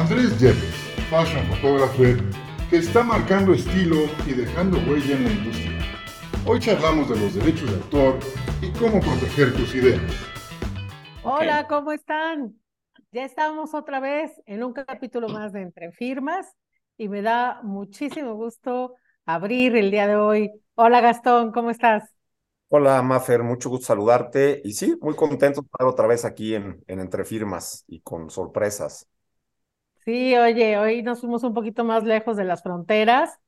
Andrés Yepes, fashion photographer que está marcando estilo y dejando huella en la industria. Hoy charlamos de los derechos de autor y cómo proteger tus ideas. Hola, ¿cómo están? Ya estamos otra vez en un capítulo más de Entre Firmas y me da muchísimo gusto abrir el día de hoy. Hola Gastón, ¿cómo estás? Hola Mafer, mucho gusto saludarte y sí, muy contento de estar otra vez aquí en, en Entre Firmas y con sorpresas. Sí, oye, hoy nos fuimos un poquito más lejos de las fronteras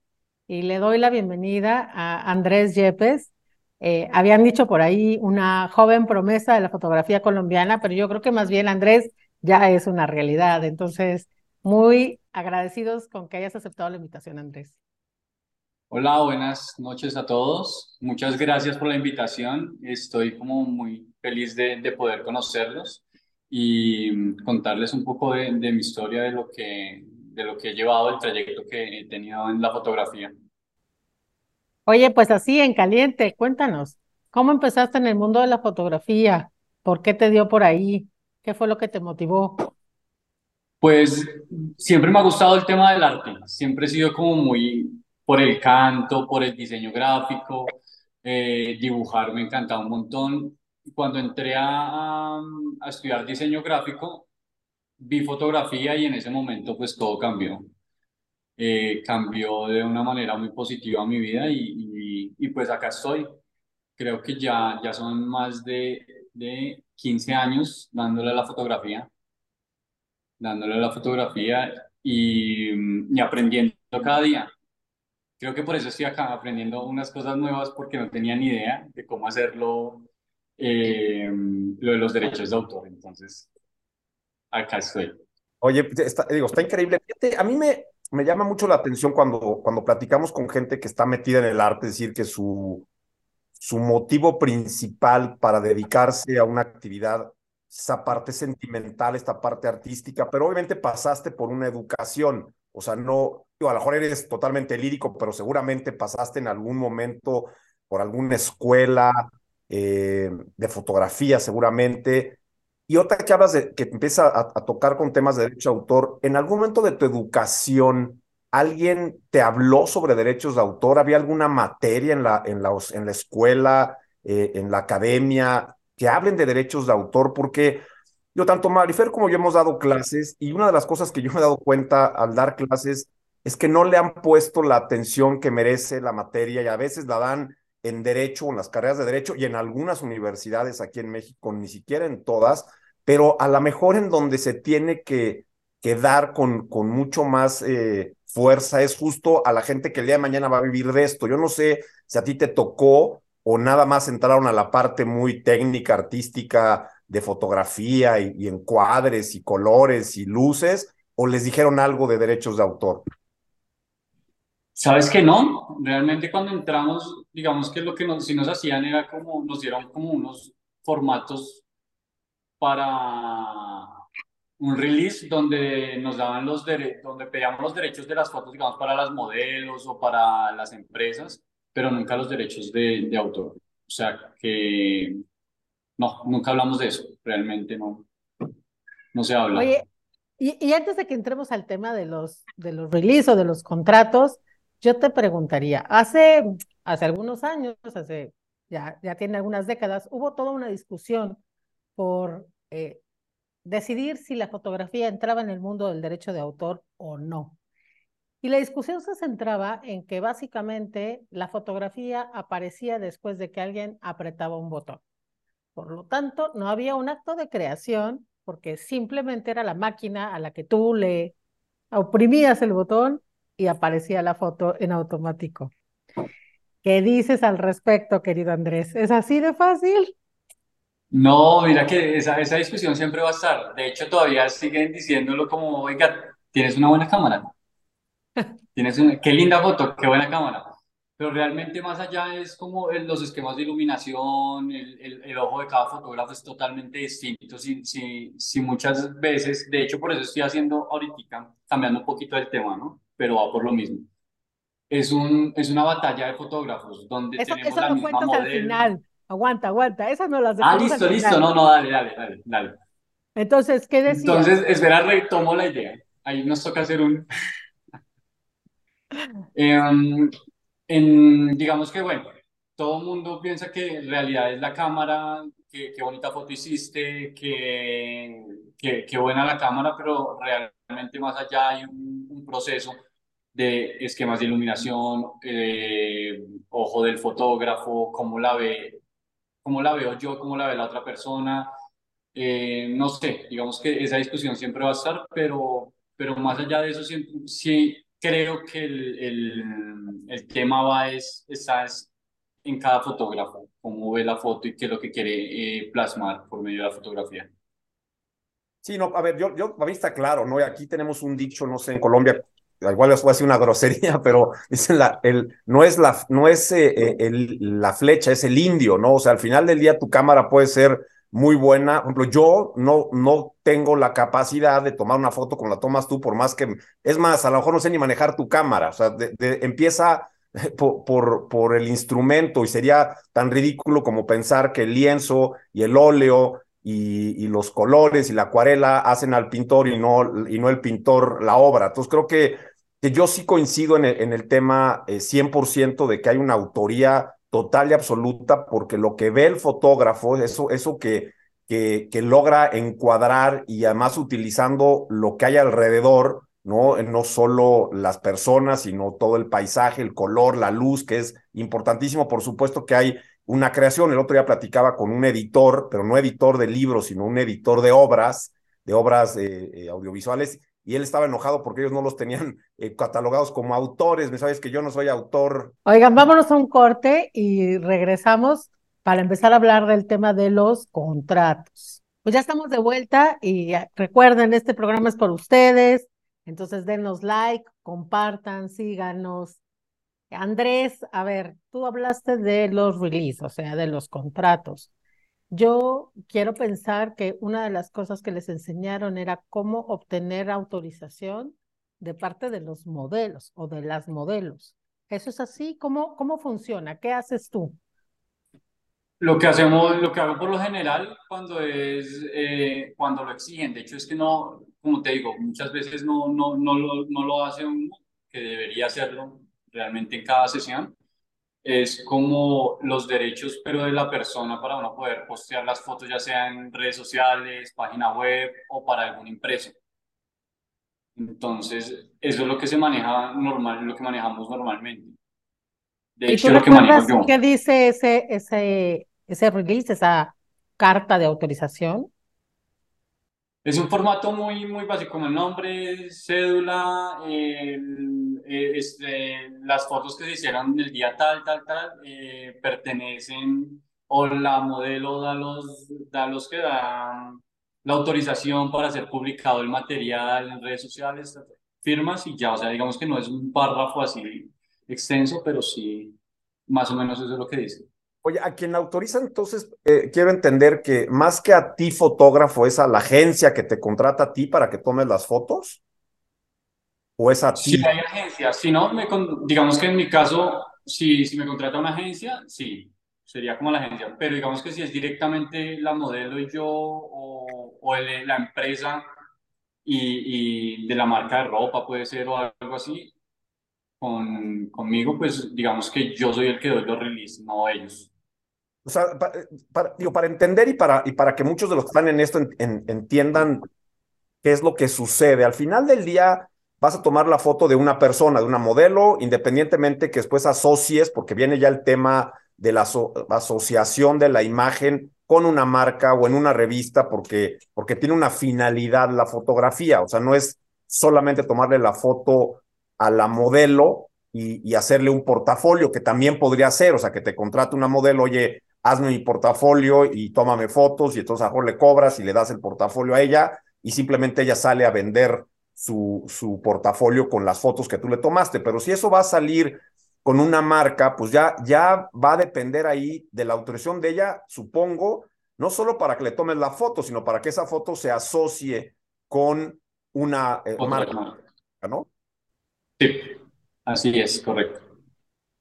y le doy la bienvenida a Andrés Yepes. Eh, habían dicho por ahí una joven promesa de la fotografía colombiana, pero yo creo que más bien Andrés ya es una realidad. Entonces, muy agradecidos con que hayas aceptado la invitación, Andrés. Hola, buenas noches a todos. Muchas gracias por la invitación. Estoy como muy feliz de, de poder conocerlos y mm, contarles un poco de, mi historia, de lo, que, de lo que he llevado, el trayecto que he tenido en la fotografía. Oye, pues así en caliente, cuéntanos, ¿cómo empezaste en el mundo de la fotografía? ¿Por qué te dio por ahí? ¿Qué fue lo que te motivó? Pues siempre me ha gustado el tema del arte, siempre he sido como muy por el canto, por el diseño gráfico, eh, dibujar me encantaba un montón cuando entré a, a, estudiar diseño gráfico, vi fotografía y en ese momento pues todo cambió. Eh, cambió de una manera muy positiva mi vida y, y, pues acá estoy. Creo que ya, ya son más de, de 15 años dándole a la fotografía, dándole a la fotografía y, y aprendiendo cada día. Creo que por eso estoy acá aprendiendo unas cosas nuevas porque no tenía ni idea de cómo hacerlo eh, lo de los derechos de autor. Entonces, acá estoy. Oye, está, digo, está increíble. a mí me, me llama mucho la atención cuando, cuando platicamos con gente que está metida en el arte, decir, que su, su motivo principal para dedicarse a una actividad, esa parte sentimental, esta parte artística, pero obviamente pasaste por una educación, o sea, no, a lo mejor eres totalmente lírico, pero seguramente pasaste en algún momento por alguna escuela, eh, de fotografía seguramente. Y otra que hablas de que empieza a, tocar con temas de derecho de autor, en algún momento de tu educación, ¿alguien te habló sobre derechos de autor? ¿Había alguna materia en la, en la, en la escuela, eh, en la academia, que hablen de derechos de autor? Porque yo, tanto Marifer como yo hemos dado clases y una de las cosas que yo me he dado cuenta al dar clases es que no le han puesto la atención que merece la materia y a veces la dan en derecho, en las carreras de derecho y en algunas universidades aquí en México, ni siquiera en todas, pero a lo mejor en donde se tiene que, que dar con, con mucho más eh, fuerza es justo a la gente que el día de mañana va a vivir de esto. Yo no sé si a ti te tocó o nada más entraron a la parte muy técnica, artística de fotografía y, y encuadres y colores y luces, o les dijeron algo de derechos de autor. Sabes que no, realmente cuando entramos, digamos que lo que nos, si nos hacían era como, nos dieron como unos formatos para un release donde nos daban los derechos, donde pedíamos los derechos de las fotos, digamos, para las modelos o para las empresas, pero nunca los derechos de, de autor. O sea que no, nunca hablamos de eso, realmente no, no se habla. Oye, y, y antes de que entremos al tema de los, de los release o de los contratos, yo te preguntaría, hace, hace algunos años, hace, ya, ya tiene algunas décadas, hubo toda una discusión por eh, decidir si la fotografía entraba en el mundo del derecho de autor o no. Y la discusión se centraba en que básicamente la fotografía aparecía después de que alguien apretaba un botón. Por lo tanto, no había un acto de creación porque simplemente era la máquina a la que tú le oprimías el botón y aparecía la foto en automático. ¿Qué dices al respecto, querido Andrés? ¿Es así de fácil? No, mira que esa, esa discusión siempre va a estar. De hecho, todavía siguen diciéndolo como, oiga, tienes una buena cámara. Tienes una, qué linda foto, qué buena cámara. Pero realmente más allá es como los esquemas de iluminación, el, el, el, ojo de cada fotógrafo es totalmente distinto. Si, si, si muchas veces, de hecho por eso estoy haciendo ahorita, cambiando un poquito el tema, ¿no? Pero va por lo mismo. Es, un, es una batalla de fotógrafos donde eso, tenemos eso la lo misma cuentas modelo. al final. Aguanta, aguanta. Esas no las Ah, listo, listo. final. No, no, dale, dale, dale, dale. Entonces, ¿qué decías? Entonces, espera, retomo la idea. ahí nos toca hacer un... Em, en, digamos que, bueno, todo el mundo piensa que en realidad es la cámara, que qué bonita foto hiciste, que, que, buena la cámara, pero realmente más allá hay un, un proceso de esquemas de iluminación, eh, ojo del fotógrafo, cómo la ve, cómo la veo yo, cómo la ve la otra persona. Eh, no sé, digamos que esa discusión siempre va a estar, pero, pero más allá de eso, sí creo que el, el, el tema va es, está en cada fotógrafo, cómo ve la foto y qué es lo que quiere eh, plasmar por medio de la fotografía. Sí, no, a ver, yo, yo, a mí está claro, ¿no? Aquí tenemos un dicho, no sé, en Colombia, igual les voy a decir una grosería, pero dicen la, el, no es, la, no es eh, eh, el, la flecha, es el indio, ¿no? O sea, al final del día tu cámara puede ser muy buena. Por ejemplo, yo no, no tengo la capacidad de tomar una foto como la tomas tú, por más que, es más, a lo mejor no sé ni manejar tu cámara, o sea, empieza por, por, por el instrumento y sería tan ridículo como pensar que el lienzo y el óleo y, y, los colores y la acuarela hacen al pintor y no, y no el pintor la obra. Entonces creo que que yo sí coincido en el, tema 100% eh, de que hay una autoría total y absoluta, porque lo que ve el fotógrafo, eso, eso que, que, logra encuadrar y además utilizando lo que hay alrededor, ¿no? No solo las personas, sino todo el paisaje, el color, la luz, que es importantísimo. Por supuesto que hay una creación. El otro día platicaba con un editor, pero no editor de libros, sino un editor de obras, de obras eh, eh, audiovisuales, y él estaba enojado porque ellos no los tenían eh, catalogados como autores. Me sabes que yo no soy autor. Oigan, vámonos a un corte y regresamos para empezar a hablar del tema de los contratos. Pues ya estamos de vuelta y recuerden, este programa es por ustedes, entonces denos like, compartan, síganos. Andrés, a ver, tú hablaste de los releases, o sea, de los contratos. Yo quiero pensar que una de las cosas que les enseñaron era cómo obtener autorización de parte de los modelos o de las modelos. ¿Eso es así? ¿Cómo, cómo funciona? ¿Qué haces tú? Lo que hacemos, lo que hago por lo general cuando es, eh, cuando lo exigen, de hecho es que no, como te digo, muchas veces no, no, no, lo, no lo hace uno, que debería hacerlo realmente en cada sesión, es como los derechos, pero de la persona para uno poder postear las fotos, ya sea en redes sociales, página web o para algún impreso. Entonces, eso es lo que se maneja normal, lo que manejamos normalmente. De hecho, lo que manejo yo. ¿Qué dice ese, ese, ese release, esa carta de autorización? Es un formato muy, muy básico, como el nombre, cédula, eh, este, las fotos que se hicieron del día tal, tal, tal, eh, pertenecen o la modelo da los, da los que dan la autorización para ser publicado el material en redes sociales, firmas y ya, o sea, digamos que no es un párrafo así extenso, pero sí, más o menos eso es lo que dice. Oye, a quien autoriza entonces, eh, quiero entender que más que a ti fotógrafo, es a la agencia que te contrata a ti para que tomes las fotos. ¿O es a ti? Sí, hay agencias. Si no, digamos que en mi caso, si, si me contrata una agencia, sí, sería como la agencia. Pero digamos que si es directamente la modelo y yo o, o la empresa y, y de la marca de ropa puede ser o algo así, con, conmigo, pues digamos que yo soy el que doy los release, no ellos. O sea, para, digo, para entender y para, y para que muchos de los que están en esto entiendan qué es lo que sucede. Al final del día vas a tomar la foto de una persona, de una modelo, independientemente que después asocies, porque viene ya el tema de la asociación de la imagen con una marca o en una revista, porque, porque tiene una finalidad la fotografía. O sea, no es solamente tomarle la foto a la modelo y, y hacerle un portafolio, que también podría ser, o sea, que te contrate una modelo, oye, hazme mi portafolio y tómame fotos y entonces a mejor le cobras y le das el portafolio a ella y simplemente ella sale a vender su, su portafolio con las fotos que tú le tomaste. Pero si eso va a salir con una marca, pues ya, ya va a depender ahí de la autorización de ella, supongo, no solo para que le tomes la foto, sino para que esa foto se asocie con una eh, marca, ¿no? Sí, así es, correcto.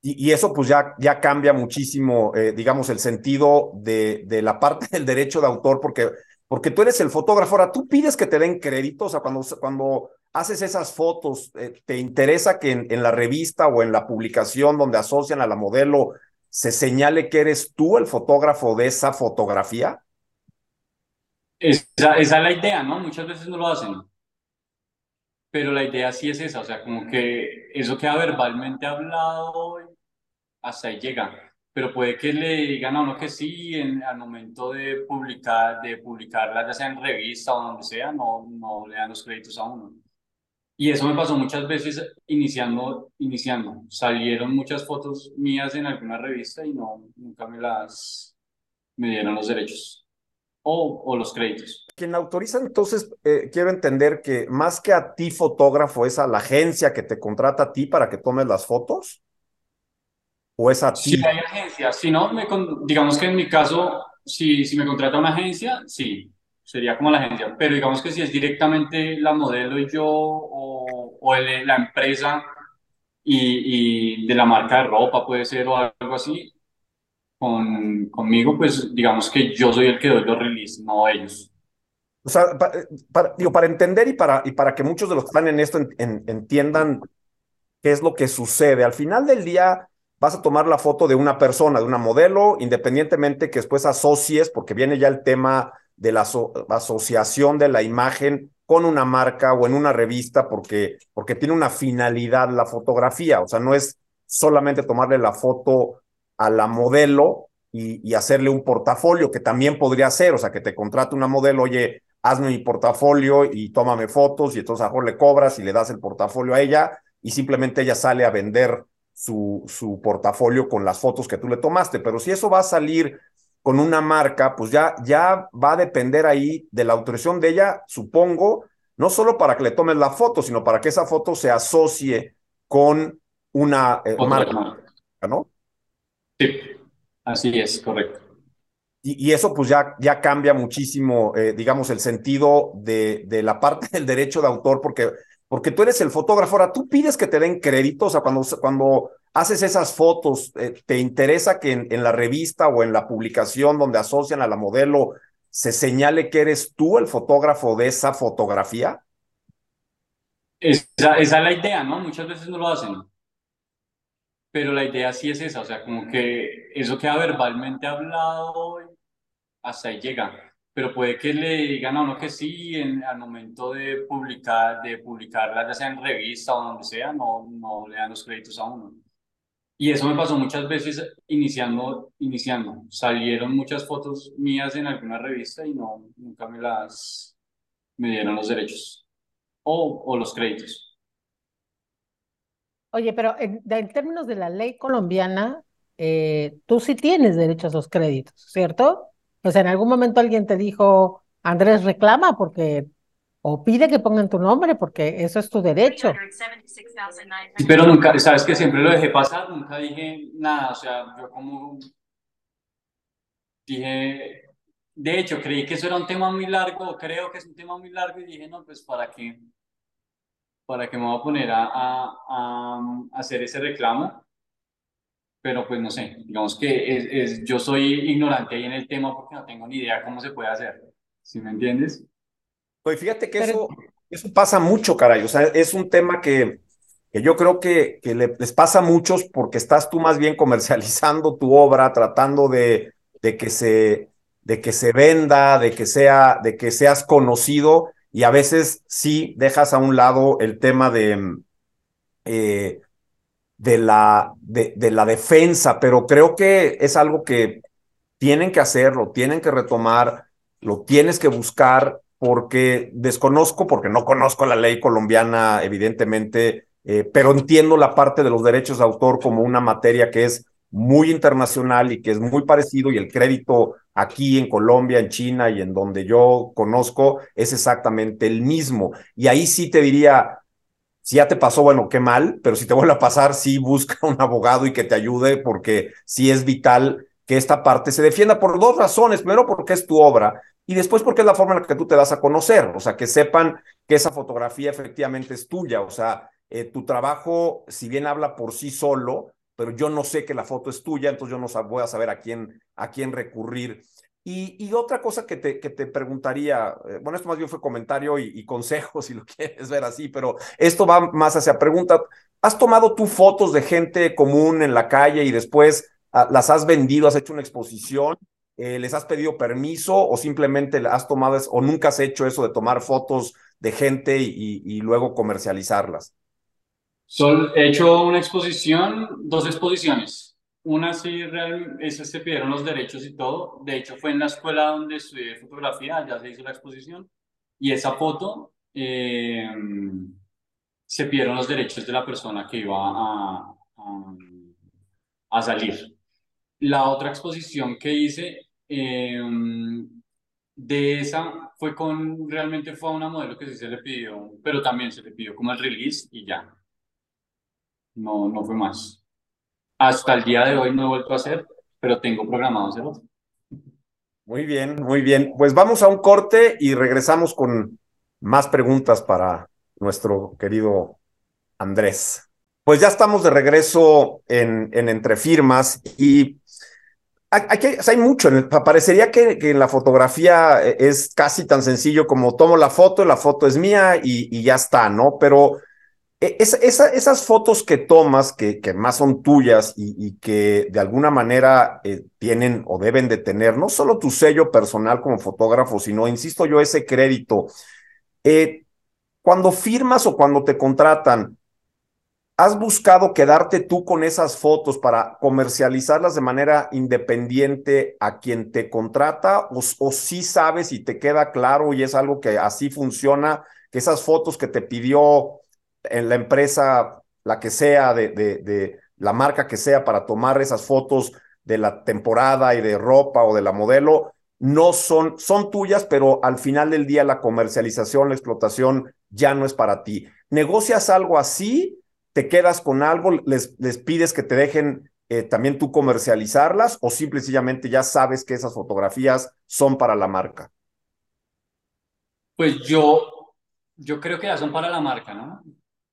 Y, eso pues ya, ya cambia muchísimo, eh, digamos, el sentido de, de la parte del derecho de autor, porque porque tú eres el fotógrafo. Ahora, tú pides que te den crédito, o sea, cuando, cuando haces esas fotos, eh, ¿te interesa que en, en, la revista o en la publicación donde asocian a la modelo se señale que eres tú el fotógrafo de esa fotografía? Esa, esa es la idea, ¿no? Muchas veces no lo hacen. Pero la idea sí es esa, o sea, como que eso queda verbalmente hablado, hasta ahí llega. Pero puede que le digan a uno que sí, en, al momento de publicar, de publicarla, ya sea en revista o donde sea, no, no le dan los créditos a uno. Y eso me pasó muchas veces iniciando, iniciando. Salieron muchas fotos mías en alguna revista y no, nunca me las, me dieron los derechos o, o los créditos. Quien autoriza, entonces, eh, quiero entender que más que a ti fotógrafo, es a la agencia que te contrata a ti para que tomes las fotos. ¿O es a ti? Sí, hay agencias. Si no, me, digamos que en mi caso, si, si me contrata una agencia, sí, sería como la agencia. Pero digamos que si es directamente la modelo y yo o, o el, la empresa y, y, de la marca de ropa puede ser o algo así, con, conmigo, pues digamos que yo soy el que doy los release, no ellos. O sea, para, para, digo, para entender y para, y para que muchos de los que están en esto en, en, entiendan qué es lo que sucede, al final del día vas a tomar la foto de una persona, de una modelo, independientemente que después asocies, porque viene ya el tema de la aso asociación de la imagen con una marca o en una revista, porque, porque tiene una finalidad la fotografía, o sea, no es solamente tomarle la foto a la modelo y, hacerle un portafolio, que también podría ser, o sea, que te contrate una modelo, oye, hazme mi portafolio y tómame fotos, y entonces a mejor le cobras y le das el portafolio a ella, y simplemente ella sale a vender su, su portafolio con las fotos que tú le tomaste. Pero si eso va a salir con una marca, pues ya, ya va a depender ahí de la autorización de ella, supongo, no solo para que le tomes la foto, sino para que esa foto se asocie con una eh, marca, ¿no? Sí, así es, correcto. Y, y, eso pues ya, ya cambia muchísimo, eh, digamos, el sentido de, de la parte del derecho de autor, porque, porque tú eres el fotógrafo, ahora tú pides que te den crédito, o sea, cuando, cuando haces esas fotos, eh, ¿te interesa que en, la revista o en la publicación donde asocian a la modelo se señale que eres tú el fotógrafo de esa fotografía? Esa, esa es la idea, ¿no? Muchas veces no lo hacen. Pero la idea sí es esa, o sea, como que eso queda verbalmente hablado, hasta ahí llega. Pero puede que le digan a uno que sí, en, al momento de publicar, de publicarla, ya sea en revista o donde sea, no, no le dan los créditos a uno. Y eso me pasó muchas veces iniciando, iniciando. Salieron muchas fotos mías en alguna revista y no, nunca me las, me dieron los derechos o, o los créditos. Oye, pero en, en, términos de la ley colombiana, eh, tú sí tienes derecho a esos créditos, ¿cierto? O sea, en algún momento alguien te dijo, Andrés reclama porque o pide que pongan tu nombre porque eso es tu derecho. Pero nunca, sabes que siempre lo dejé pasar, nunca dije nada, o sea, yo como dije, de hecho, creí que eso era un tema muy largo, creo que es un tema muy largo y dije, no, pues para qué, para qué me voy a poner a, a, a hacer ese reclamo. Pero pues no sé, digamos que es, es, yo soy ignorante ahí en el tema porque no tengo ni idea cómo se puede hacer, ¿sí me entiendes? Pues fíjate que Pero... eso, eso pasa mucho, caray. O sea, es un tema que, que yo creo que, que le, les pasa a muchos porque estás tú más bien comercializando tu obra, tratando de, de, que, se, de que se venda, de que, sea, de que seas conocido y a veces sí dejas a un lado el tema de, eh, de, la, de, de la defensa, pero creo que es algo que tienen que hacer, lo tienen que retomar, lo tienes que buscar porque desconozco, porque no conozco la ley colombiana, evidentemente, eh, pero entiendo la parte de los derechos de autor como una materia que es muy internacional y que es muy parecido y el crédito aquí en Colombia, en China y en donde yo conozco es exactamente el mismo. Y ahí sí te diría, si ya te pasó, bueno, qué mal, pero si te vuelve a pasar, sí busca un abogado y que te ayude porque sí es vital que esta parte se defienda por dos razones. Primero, porque es tu obra y después porque es la forma en la que tú te das a conocer, o sea, que sepan que esa fotografía efectivamente es tuya, o sea, eh, tu trabajo, si bien habla por sí solo, pero yo no sé que la foto es tuya, entonces yo no voy a saber a quién, a quién recurrir. Y, otra cosa que te, que te preguntaría, eh, bueno, esto más bien fue comentario y, y, consejo, si lo quieres ver así, pero esto va más hacia pregunta. ¿Has tomado tú fotos de gente común en la calle y después ah, las has vendido, has hecho una exposición? Eh, ¿Les has pedido permiso o simplemente has tomado o nunca has hecho eso de tomar fotos de gente y, y luego comercializarlas? he hecho una exposición, dos exposiciones una sí, real, esas se pidieron los derechos y todo. De hecho, fue en la escuela donde estudié fotografía, ya se hizo la exposición. Y esa foto eh, se pidieron los derechos de la persona que iba a, a, salir. La otra exposición que hice eh, de esa fue con, realmente fue a una modelo que sí se le pidió, pero también se le pidió como el release y ya. No, no fue más. Hasta el día de hoy no he vuelto a hacer, pero tengo programado hacerlo. Muy bien, muy bien. Pues vamos a un corte y regresamos con más preguntas para nuestro querido Andrés. Pues ya estamos de regreso en, en Entre Firmas y hay, hay, mucho. parecería que, en la fotografía es casi tan sencillo como tomo la foto, la foto es mía y ya está, ¿no? Pero e, esas fotos que tomas, que, que más son tuyas y, que de alguna manera eh, tienen o deben de tener no solo tu sello personal como fotógrafo, sino, insisto yo, ese crédito. Eh, cuando firmas o cuando te contratan, ¿has buscado quedarte tú con esas fotos para comercializarlas de manera independiente a quien te contrata? ¿O, o sí sabes y te queda claro y es algo que así funciona, que esas fotos que te pidió en la empresa, la que sea, de, de, la marca que sea, para tomar esas fotos de la temporada y de ropa o de la modelo, no son, son tuyas, pero al final del día la comercialización, la explotación ya no es para ti. Negocias algo así, te quedas con algo, les, les pides que te dejen eh, también tú comercializarlas o simplemente ya sabes que esas fotografías son para la marca. Pues yo, yo creo que ya son para la marca, ¿no?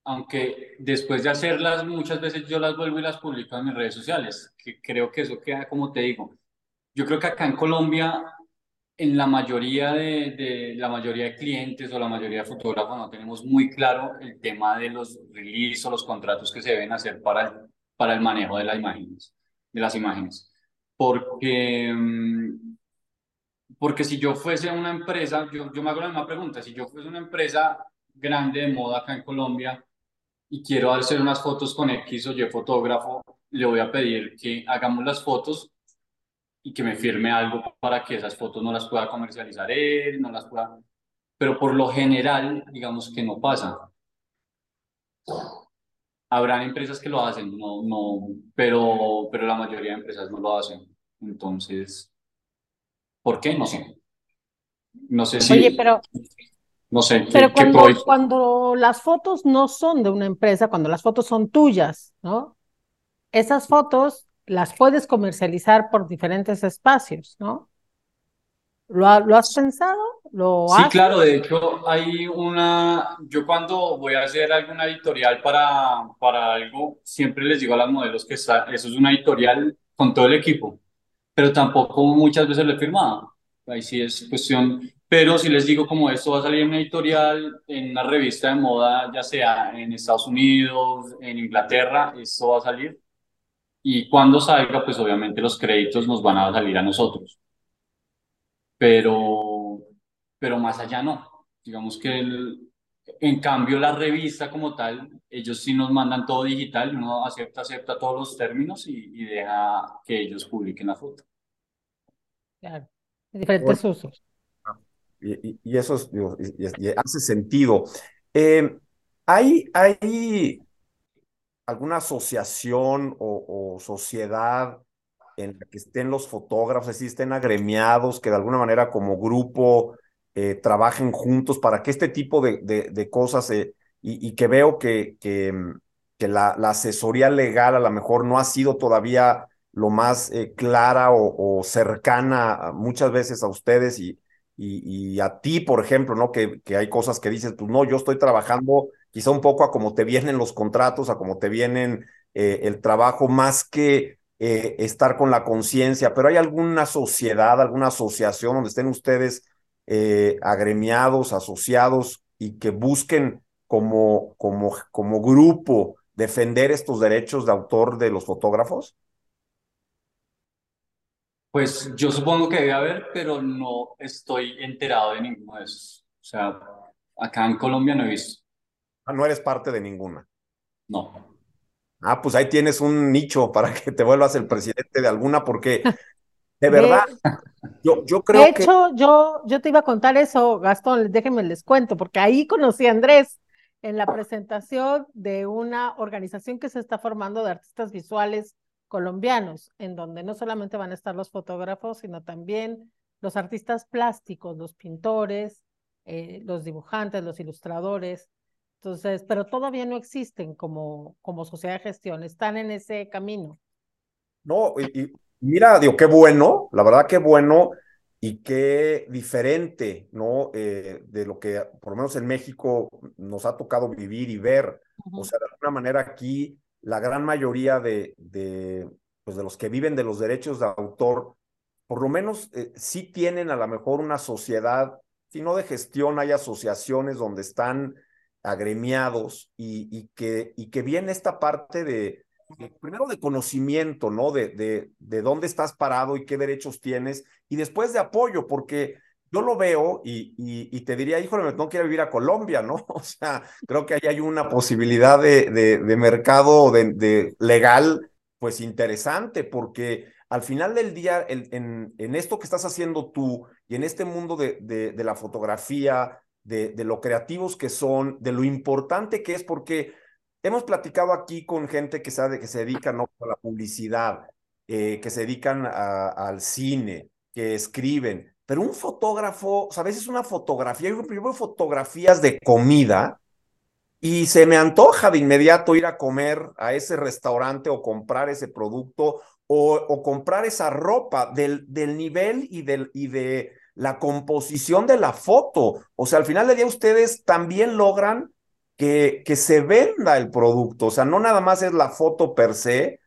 Aunque después de hacerlas muchas veces yo las vuelvo y las publico en mis redes sociales, que creo que eso queda como te digo. Yo creo que acá en Colombia, en la mayoría de, de la mayoría de clientes o la mayoría de fotógrafos no tenemos muy claro el tema de los release o los contratos que se deben hacer para el, para el manejo de las imágenes, de las imágenes. Porque, mm, porque si yo fuese una empresa, yo, yo me hago la misma pregunta, si yo fuese una empresa grande de moda acá en Colombia, y quiero hacer unas fotos con X o Y fotógrafo, le voy a pedir que hagamos las fotos y que me firme algo para que esas fotos no las pueda comercializar él, no las pueda... Pero por lo general, digamos que no pasa. Habrán empresas que lo hacen, no, no, pero, pero la mayoría de empresas no lo hacen. Entonces, ¿por qué? No sé. No sé si... Oye, pero no sé. Pero cuando, cuando las fotos no son de una empresa, cuando las fotos son tuyas, ¿no? Esas fotos las puedes comercializar por diferentes espacios, ¿no? ¿Lo, has pensado? ¿Lo sí, claro, de hecho hay una, yo cuando voy a hacer alguna editorial para, para algo, siempre les digo a las modelos que eso es una editorial con todo el equipo, pero tampoco muchas veces lo he firmado. Ahí sí es cuestión, pero si les digo como esto va a salir en una editorial, en una revista de moda, ya sea en Estados Unidos, en Inglaterra, esto va a salir. Y cuando salga, pues obviamente los créditos nos van a salir a nosotros. Pero, pero más allá no. Digamos que el, en cambio la revista como tal, ellos sí nos mandan todo digital, uno acepta, acepta todos los términos y, y deja que ellos publiquen la foto. Claro, diferentes usos y, eso hace sentido. Eh, ¿hay, ¿Hay alguna asociación o, sociedad en la que estén los fotógrafos, es estén agremiados, que de alguna manera como grupo eh, trabajen juntos para que este tipo de, de, cosas, y, y, que veo que, que, que la, asesoría legal a lo mejor no ha sido todavía lo más eh, clara o, o, cercana muchas veces a ustedes y, y, a ti, por ejemplo, ¿no? Que, hay cosas que dices, pues no, yo estoy trabajando quizá un poco a como te vienen los contratos, a como te vienen eh, el trabajo, más que eh, estar con la conciencia, pero ¿hay alguna sociedad, alguna asociación donde estén ustedes eh, agremiados, asociados y que busquen como, como, como grupo defender estos derechos de autor de los fotógrafos? Pues yo supongo que debe haber, pero no estoy enterado de ninguno de esos. O sea, acá en Colombia no he visto. Ah, no eres parte de ninguna. No. Ah, pues ahí tienes un nicho para que te vuelvas el presidente de alguna, porque de verdad, yo, yo creo de hecho, yo, yo te iba a contar eso, Gastón, déjenme les cuento, porque ahí conocí a Andrés en la presentación de una organización que se está formando de artistas visuales colombianos, en donde no solamente van a estar los fotógrafos, sino también los artistas plásticos, los pintores, eh, los dibujantes, los ilustradores. Entonces, pero todavía no existen como, como sociedad de gestión, están en ese camino. No, y, mira, digo, qué bueno, la verdad qué bueno y qué diferente, ¿no? Eh, de lo que por lo menos en México nos ha tocado vivir y ver. O sea, de alguna manera aquí la gran mayoría de, de, pues de los que viven de los derechos de autor, por lo menos eh, sí tienen a lo mejor una sociedad, si no de gestión, hay asociaciones donde están agremiados y, y, que, y que viene esta parte de, primero de conocimiento, ¿no? De, de, de dónde estás parado y qué derechos tienes, y después de apoyo, porque yo lo veo y, y, te diría, híjole, me tengo que ir a vivir a Colombia, ¿no? O sea, creo que ahí hay una posibilidad de, de, de mercado de, legal, pues interesante, porque al final del día, en, en, esto que estás haciendo tú y en este mundo de, de, la fotografía, de, de lo creativos que son, de lo importante que es, porque hemos platicado aquí con gente que sabe que se dedica ¿no? a la publicidad, eh, que se dedican al cine, que escriben, pero un fotógrafo, o sea, a veces una fotografía, yo veo fotografías de comida y se me antoja de inmediato ir a comer a ese restaurante o comprar ese producto o, o comprar esa ropa del, del nivel y, del, y de la composición de la foto. O sea, al final del día ustedes también logran que, que se venda el producto. O sea, no nada más es la foto per se,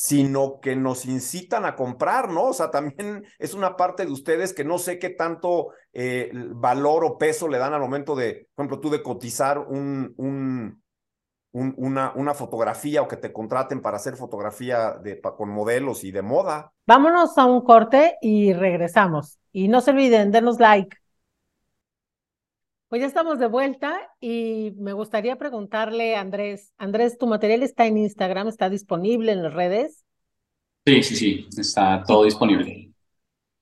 sino que nos incitan a comprar, ¿no? O sea, también es una parte de ustedes que no sé qué tanto eh, valor o peso le dan al momento de, por ejemplo, tú de cotizar un, un, una, una, fotografía o que te contraten para hacer fotografía de, con modelos y de moda. Vámonos a un corte y regresamos. Y no se olviden, denos like. Pues ya estamos de vuelta y me gustaría preguntarle a Andrés, Andrés, ¿tu material está en Instagram? ¿Está disponible en las redes? Sí, sí, sí, está todo disponible.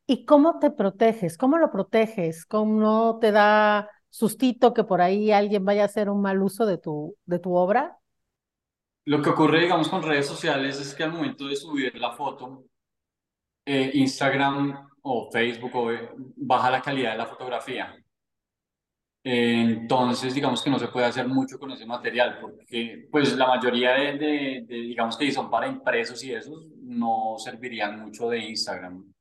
¿Y cómo te proteges? ¿Cómo lo proteges? ¿Cómo no te da sustito que por ahí alguien vaya a hacer un mal uso de tu, de tu obra? Lo que ocurre, digamos, con redes sociales es que al momento de subir la foto, eh, Instagram o Facebook o, eh, baja la calidad de la fotografía. Entonces, digamos que no se puede hacer mucho con ese material, porque pues la mayoría de, digamos que son para impresos y esos, no servirían mucho de Instagram.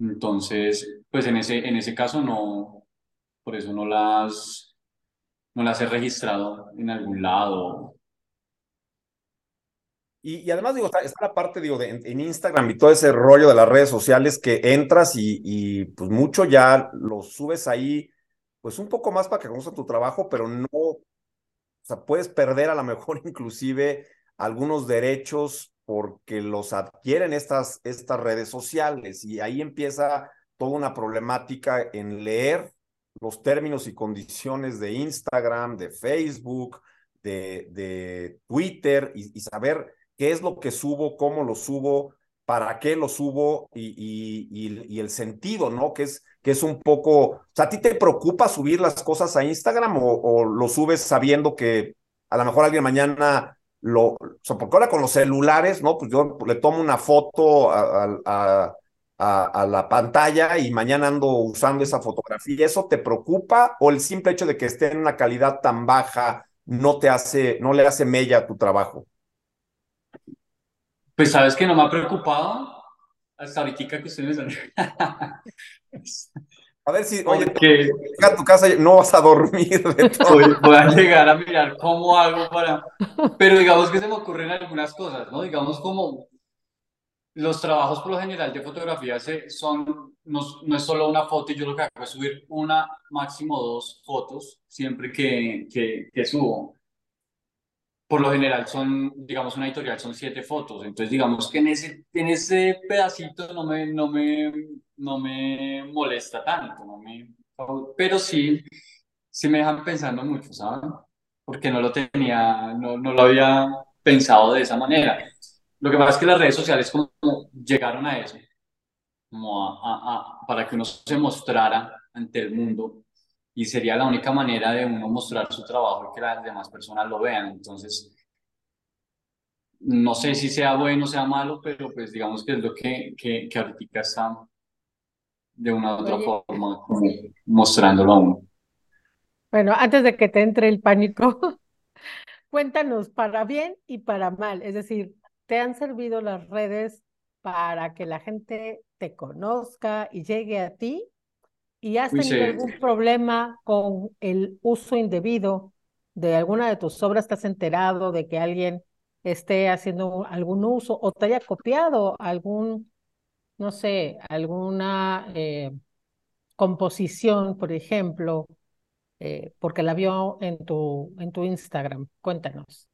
Entonces, pues en ese, en ese caso no, por eso no las, no las he registrado en algún lado. Y, además, digo, está, la parte, digo, de, en, Instagram y todo ese rollo de las redes sociales que entras y, y pues mucho ya lo subes ahí pues un poco más para que conozcan tu trabajo, pero no, o sea, puedes perder a lo mejor inclusive algunos derechos porque los adquieren estas, estas redes sociales y ahí empieza toda una problemática en leer los términos y condiciones de Instagram, de Facebook, de, de Twitter y, saber qué es lo que subo, cómo lo subo, para qué lo subo y, y, y, el sentido, ¿no? Que es, que es un poco, o sea, ¿a ti te preocupa subir las cosas a Instagram o, lo subes sabiendo que a lo mejor alguien mañana lo, o porque ahora con los celulares, ¿no? Pues yo le tomo una foto a, la pantalla y mañana ando usando esa fotografía. ¿Eso te preocupa o el simple hecho de que esté en una calidad tan baja no te hace, no le hace mella a tu trabajo? Pues sabes que no me ha preocupado hasta ahorita que ustedes A ver si, oye, a tu casa no vas a dormir de todo. Voy, a llegar a mirar cómo hago para... Pero digamos que se me ocurren algunas cosas, ¿no? Digamos como los trabajos por lo general de fotografía son, no, no, es solo una foto y yo lo que hago es subir una, máximo dos fotos siempre que, que, que subo. Por lo general son, digamos, una editorial son siete fotos. Entonces, digamos que en ese, en ese pedacito no me, no me, no me molesta tanto, no me, pero sí, sí me dejan pensando mucho, ¿saben? Porque no lo tenía, no, no lo había pensado de esa manera. Lo que pasa es que las redes sociales como llegaron a eso, como a, a, para que uno se mostrara ante el mundo y sería la única manera de uno mostrar su trabajo y que las demás personas lo vean. Entonces, no sé si sea bueno o sea malo, pero pues digamos que es lo que, que, que ahorita está de una u otra forma mostrándolo a uno. Bueno, antes de que te entre el pánico, cuéntanos para bien y para mal, es decir, ¿Te han servido las redes para que la gente te conozca y llegue a ti? ¿Y has tenido algún problema con el uso indebido de alguna de tus obras? ¿Te has enterado de que alguien esté haciendo algún uso o te haya copiado algún, no sé, alguna eh, composición, por ejemplo, eh, porque la vio en tu, en tu Instagram? Cuéntanos.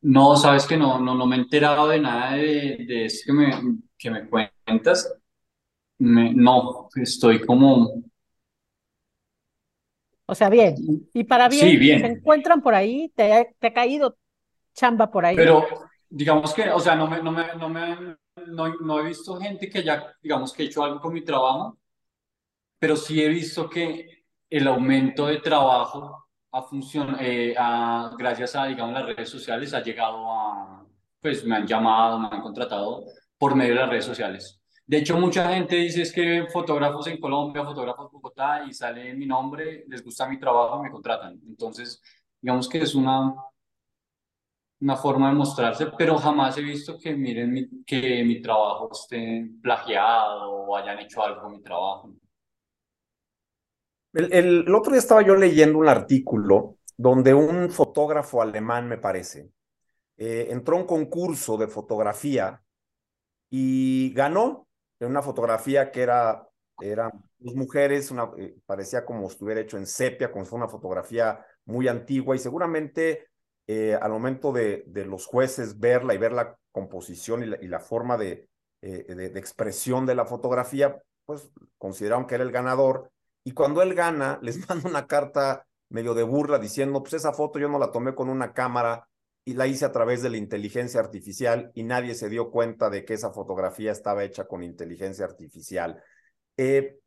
No, sabes que no, no, no me he enterado de nada de, de eso que me, que me cuentas. no, estoy como... O sea, bien. Y para bien, sí, bien. ¿se encuentran por ahí? ¿Te ha, ¿Te ha, caído chamba por ahí? Pero digamos que, o sea, no, me, no, me, no, me, no, no he visto gente que ya, digamos, que he hecho algo con mi trabajo, pero sí he visto que el aumento de trabajo a eh, gracias a, digamos, las redes sociales, ha llegado a, pues me han llamado, me han contratado por medio de las redes sociales. De hecho, mucha gente dice es que fotógrafos en Colombia, fotógrafos en Bogotá, y sale mi nombre, les gusta mi trabajo, me contratan. Entonces, digamos que es una, una forma de mostrarse, pero jamás he visto que miren mi, que mi trabajo esté plagiado o hayan hecho algo con mi trabajo. El, otro día estaba yo leyendo un artículo donde un fotógrafo alemán, me parece, eh, entró a un concurso de fotografía y ganó en una fotografía que era, eran dos mujeres, una, eh, parecía como estuviera hecho en sepia, como si una fotografía muy antigua y seguramente eh, al momento de, los jueces verla y ver la composición y la, forma de, de, de, expresión de la fotografía, pues consideraron que era el ganador y cuando él gana, les manda una carta medio de burla diciendo, pues esa foto yo no la tomé con una cámara y la hice a través de la inteligencia artificial y nadie se dio cuenta de que esa fotografía estaba hecha con inteligencia artificial. Eh,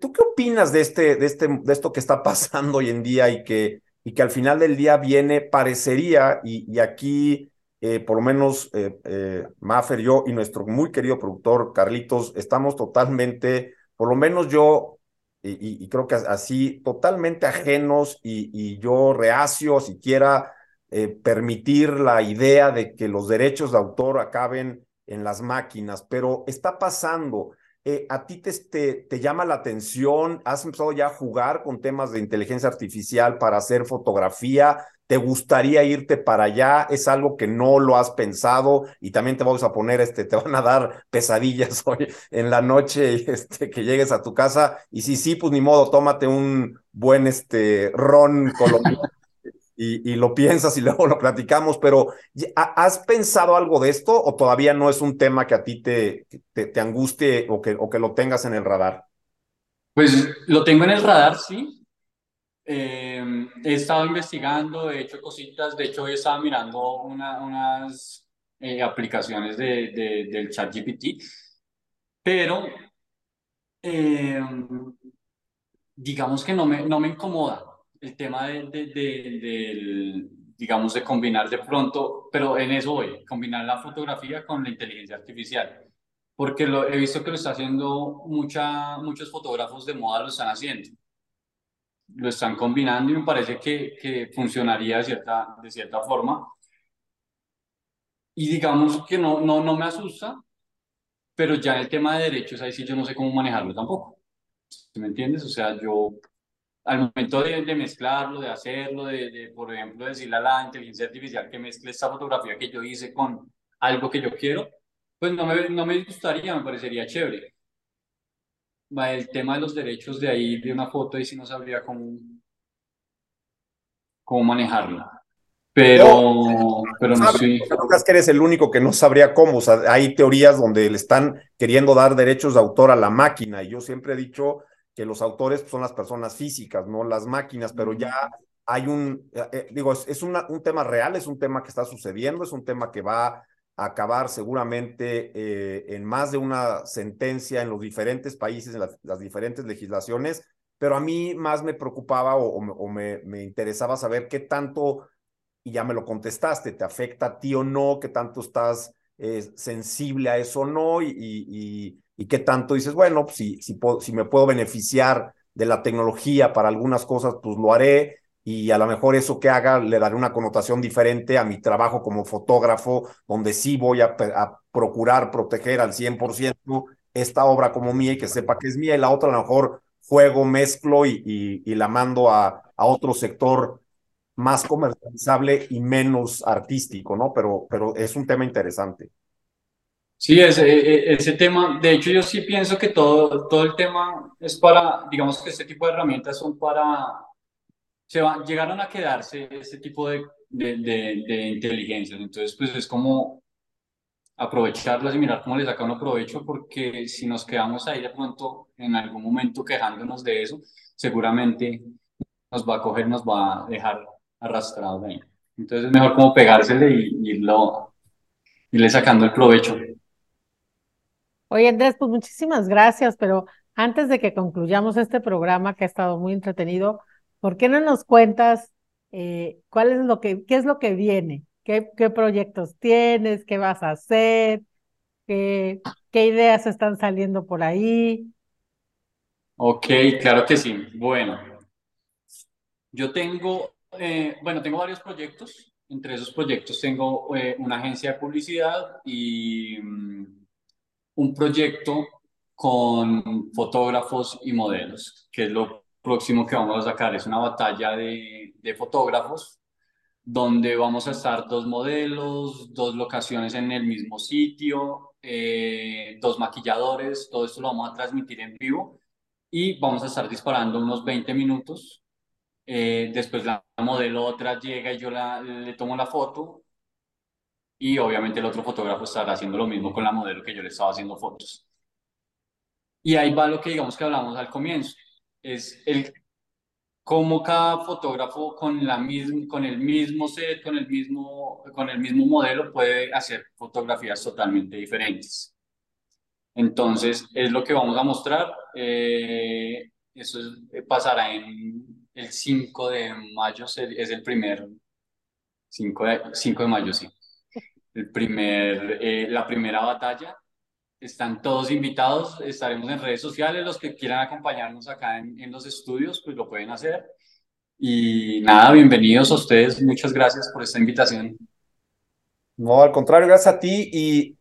¿Tú qué opinas de, este, de, este, de esto que está pasando hoy en día y que, y que al final del día viene, parecería, y, y aquí eh, por lo menos eh, eh, Maffer, yo y nuestro muy querido productor Carlitos, estamos totalmente, por lo menos yo y, creo que así totalmente ajenos y, yo reacio siquiera eh, permitir la idea de que los derechos de autor acaben en las máquinas, pero está pasando. Eh, ¿A ti te, te, te, llama la atención? ¿Has empezado ya a jugar con temas de inteligencia artificial para hacer fotografía? ¿Te gustaría irte para allá? ¿Es algo que no lo has pensado? Y también te vamos a poner, este, te van a dar pesadillas hoy en la noche, este, que llegues a tu casa. Y si sí, pues ni modo, tómate un buen, este, ron colombiano. Y, y, lo piensas y luego lo platicamos, pero ¿has pensado algo de esto o todavía no es un tema que a ti te, te, te angustie o que, o que lo tengas en el radar? Pues lo tengo en el radar, sí, eh, he estado investigando, he hecho cositas, de hecho hoy estaba mirando una, unas eh, aplicaciones de, de, del chat GPT, pero eh, digamos que no me, no me incomoda el tema de, de, digamos, de combinar de pronto, pero en eso voy, combinar la fotografía con la inteligencia artificial, porque lo, he visto que lo está haciendo mucha, muchos fotógrafos de moda, lo están haciendo lo están combinando y me parece que, que funcionaría de cierta, de cierta forma. Y digamos que no, no, no me asusta, pero ya el tema de derechos, ahí sí yo no sé cómo manejarlo tampoco. ¿Me entiendes? O sea, yo al momento de, de mezclarlo, de hacerlo, de, de, por ejemplo, decirle a la inteligencia artificial que mezcle esta fotografía que yo hice con algo que yo quiero, Pues no me, no me gustaría, me parecería chévere. El tema de los derechos de ahí, de una foto, y sí no sabría cómo, cómo manejarlo. Pero, pero no sé. No creas que eres el único que no sabría cómo. O sea, hay teorías donde le están queriendo dar derechos de autor a la máquina. Y yo siempre he dicho que los autores son las personas físicas, no las máquinas, pero ya hay un, eh, eh, digo, es, es una- un tema real, es un tema que está sucediendo, es un tema que va a acabar seguramente eh, en más de una sentencia en los diferentes países, en las, las diferentes legislaciones, pero a mí más me preocupaba o, me- o me, me interesaba saber qué tanto y ya me lo contestaste, ¿te afecta a ti o no? ¿Qué tanto estás eh, sensible a eso o no? Y, y, y, qué tanto dices, bueno, pues, si, si, si me puedo beneficiar de la tecnología para algunas cosas, pues lo haré. Y a lo mejor eso que haga le daré una connotación diferente a mi trabajo como fotógrafo, donde sí voy a, procurar proteger al 100% esta obra como mía y que sepa que es mía. Y la otra a lo mejor juego, mezclo y la mando a, a otro sector más comercializable y menos artístico, ¿no? Pero, pero es un tema interesante. Sí, ese, e- e- ese tema, de hecho yo sí pienso que todo, todo el tema es para, digamos que este tipo de herramientas son para, se van, llegaron a quedarse este tipo de, de, de, de inteligencias, entonces pues es como aprovecharlas y mirar cómo le saca uno provecho, porque si nos quedamos ahí de pronto en algún momento quejándonos de eso, seguramente nos va a coger, nos va a dejar arrastrados ahí. Entonces es mejor como pegársele y, y irlo, irle sacando el provecho. Oye, Andrés, pues muchísimas gracias, pero antes de que concluyamos este programa que ha estado muy entretenido, ¿por qué no nos cuentas eh, cuál es lo que, qué es lo que viene? ¿Qué, qué proyectos tienes? ¿Qué vas a hacer? ¿Qué, qué ideas están saliendo por ahí? Ok, claro que sí. Bueno, yo tengo, eh, bueno, tengo varios proyectos. Entre esos proyectos tengo eh, una agencia de publicidad y mm, un proyecto con fotógrafos y modelos, que es lo próximo que vamos a sacar. Es una batalla de, fotógrafos donde vamos a estar dos modelos, dos locaciones en el mismo sitio, eh, dos maquilladores, todo esto lo vamos a transmitir en vivo y vamos a estar disparando unos 20 minutos. Eh, después la modelo otra llega y yo la, le tomo la foto y obviamente el otro fotógrafo estará haciendo lo mismo con la modelo que yo le estaba haciendo fotos. Y ahí va lo que digamos que hablamos al comienzo, es el cómo cada fotógrafo con la misma, con el mismo set, con el mismo, con el mismo modelo puede hacer fotografías totalmente diferentes. Entonces, es lo que vamos a mostrar. eh, eso es- pasará en el 5 de mayo, es el primer, 5 de, 5 de mayo, sí. El primer, eh, la primera batalla. Están todos invitados, estaremos en redes sociales, los que quieran acompañarnos acá en, los estudios, pues lo pueden hacer. Y nada, bienvenidos a ustedes, muchas gracias por esta invitación. No, al contrario, gracias a ti. Y,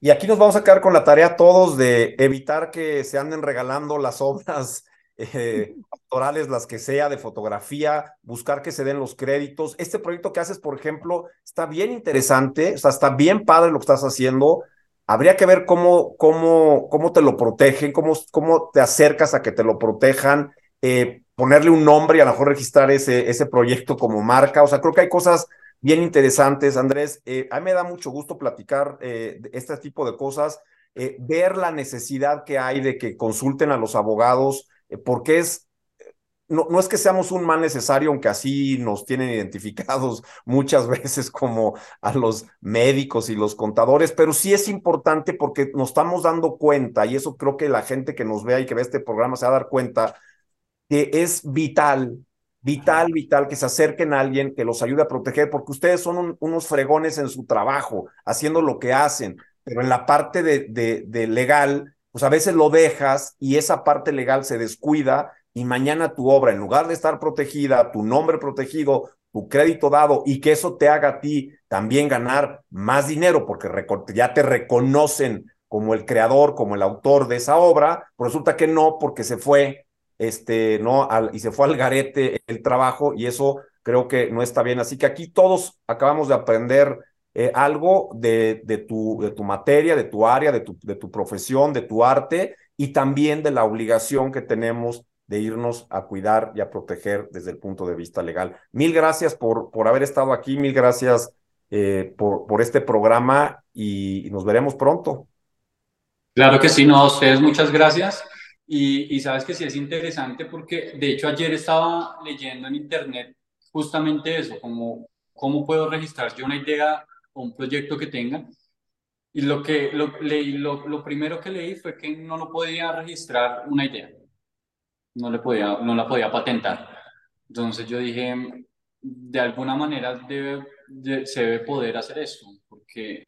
y aquí nos vamos a quedar con la tarea todos de evitar que se anden regalando las obras eh, autorales, las que sea, de fotografía, buscar que se den los créditos. Este proyecto que haces, por ejemplo, está bien interesante, o sea, está bien padre lo que estás haciendo. Habría que ver cómo, cómo, cómo te lo protegen, cómo, cómo te acercas a que te lo protejan, eh, ponerle un nombre y a lo mejor registrar ese, ese proyecto como marca. O sea, creo que hay cosas bien interesantes, Andrés. Eh, a mí me da mucho gusto platicar eh, este tipo de cosas, ver la necesidad que hay de que consulten a los abogados, porque es, no, no es que seamos un mal necesario, aunque así nos tienen identificados muchas veces como a los médicos y los contadores, pero sí es importante porque nos estamos dando cuenta, y eso creo que la gente que nos vea y que ve este programa se va a dar cuenta, que es vital vital, vital, que se acerquen a alguien que los ayude a proteger, porque ustedes son un, unos fregones en su trabajo, haciendo lo que hacen, pero en la parte de, de, de, legal, pues a veces lo dejas y esa parte legal se descuida y mañana tu obra, en lugar de estar protegida, tu nombre protegido, tu crédito dado y que eso te haga a ti también ganar más dinero, porque ya te reconocen como el creador, como el autor de esa obra, pues resulta que no, porque se fue este, ¿no? Al, y se fue al garete el trabajo y eso creo que no está bien. Así que aquí todos acabamos de aprender eh, algo de, de, tu, de tu materia, de tu área, de tu, de tu profesión, de tu arte y también de la obligación que tenemos de irnos a cuidar y a proteger desde el punto de vista legal. Mil gracias por, por haber estado aquí, mil gracias eh, por, por este programa y, y nos veremos pronto. Claro que sí, no, a ustedes muchas gracias. Y, y, sabes que sí es interesante porque de hecho ayer estaba leyendo en internet justamente eso, como cómo puedo registrar yo una idea o un proyecto que tenga. Y lo que lo, leí, lo, lo primero que leí fue que no lo podía registrar una idea, no, le podía, no la podía patentar. Entonces yo dije, de alguna manera debe, de, se debe poder hacer esto, porque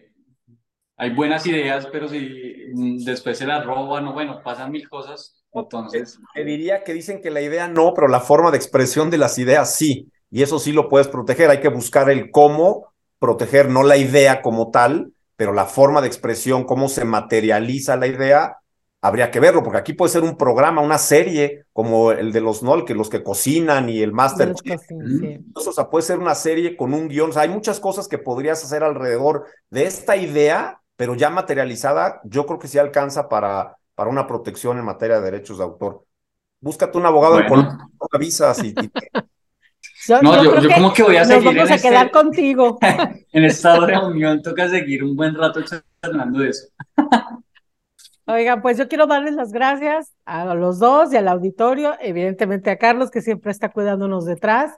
hay buenas ideas, pero si después se las roban o bueno, pasan mil cosas, entonces... Te diría que dicen que la idea no, pero la forma de expresión de las ideas sí, y eso sí lo puedes proteger, hay que buscar el cómo proteger, no la idea como tal, pero la forma de expresión, cómo se materializa la idea, habría que verlo, porque aquí puede ser un programa, una serie, como el de los NOL, que los que cocinan y el Master. Sí. O sea, puede ser una serie con un guion. O sea, hay muchas cosas que podrías hacer alrededor de esta idea, pero ya materializada, yo creo que sí alcanza para, para una protección en materia de derechos de autor. Búscate un abogado bueno. en Colombia, avisas y, y yo, no, yo, yo, yo como que voy a seguir. Vamos en a este, quedar contigo. en esta reunión toca seguir un buen rato charlando de eso. Oigan, pues yo quiero darles las gracias a los dos y al auditorio, evidentemente a Carlos, que siempre está cuidándonos detrás.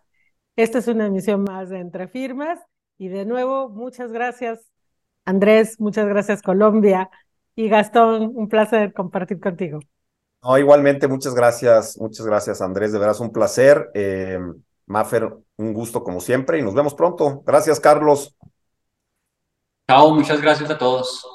Esta es una emisión más de Entre Firmas. Y de nuevo, muchas gracias, Andrés, muchas gracias, Colombia. Y Gastón, un placer compartir contigo. No, igualmente, muchas gracias, muchas gracias, Andrés. De veras, un placer. Eh, Maffer, un gusto como siempre y nos vemos pronto. Gracias, Carlos. Chao, muchas gracias a todos.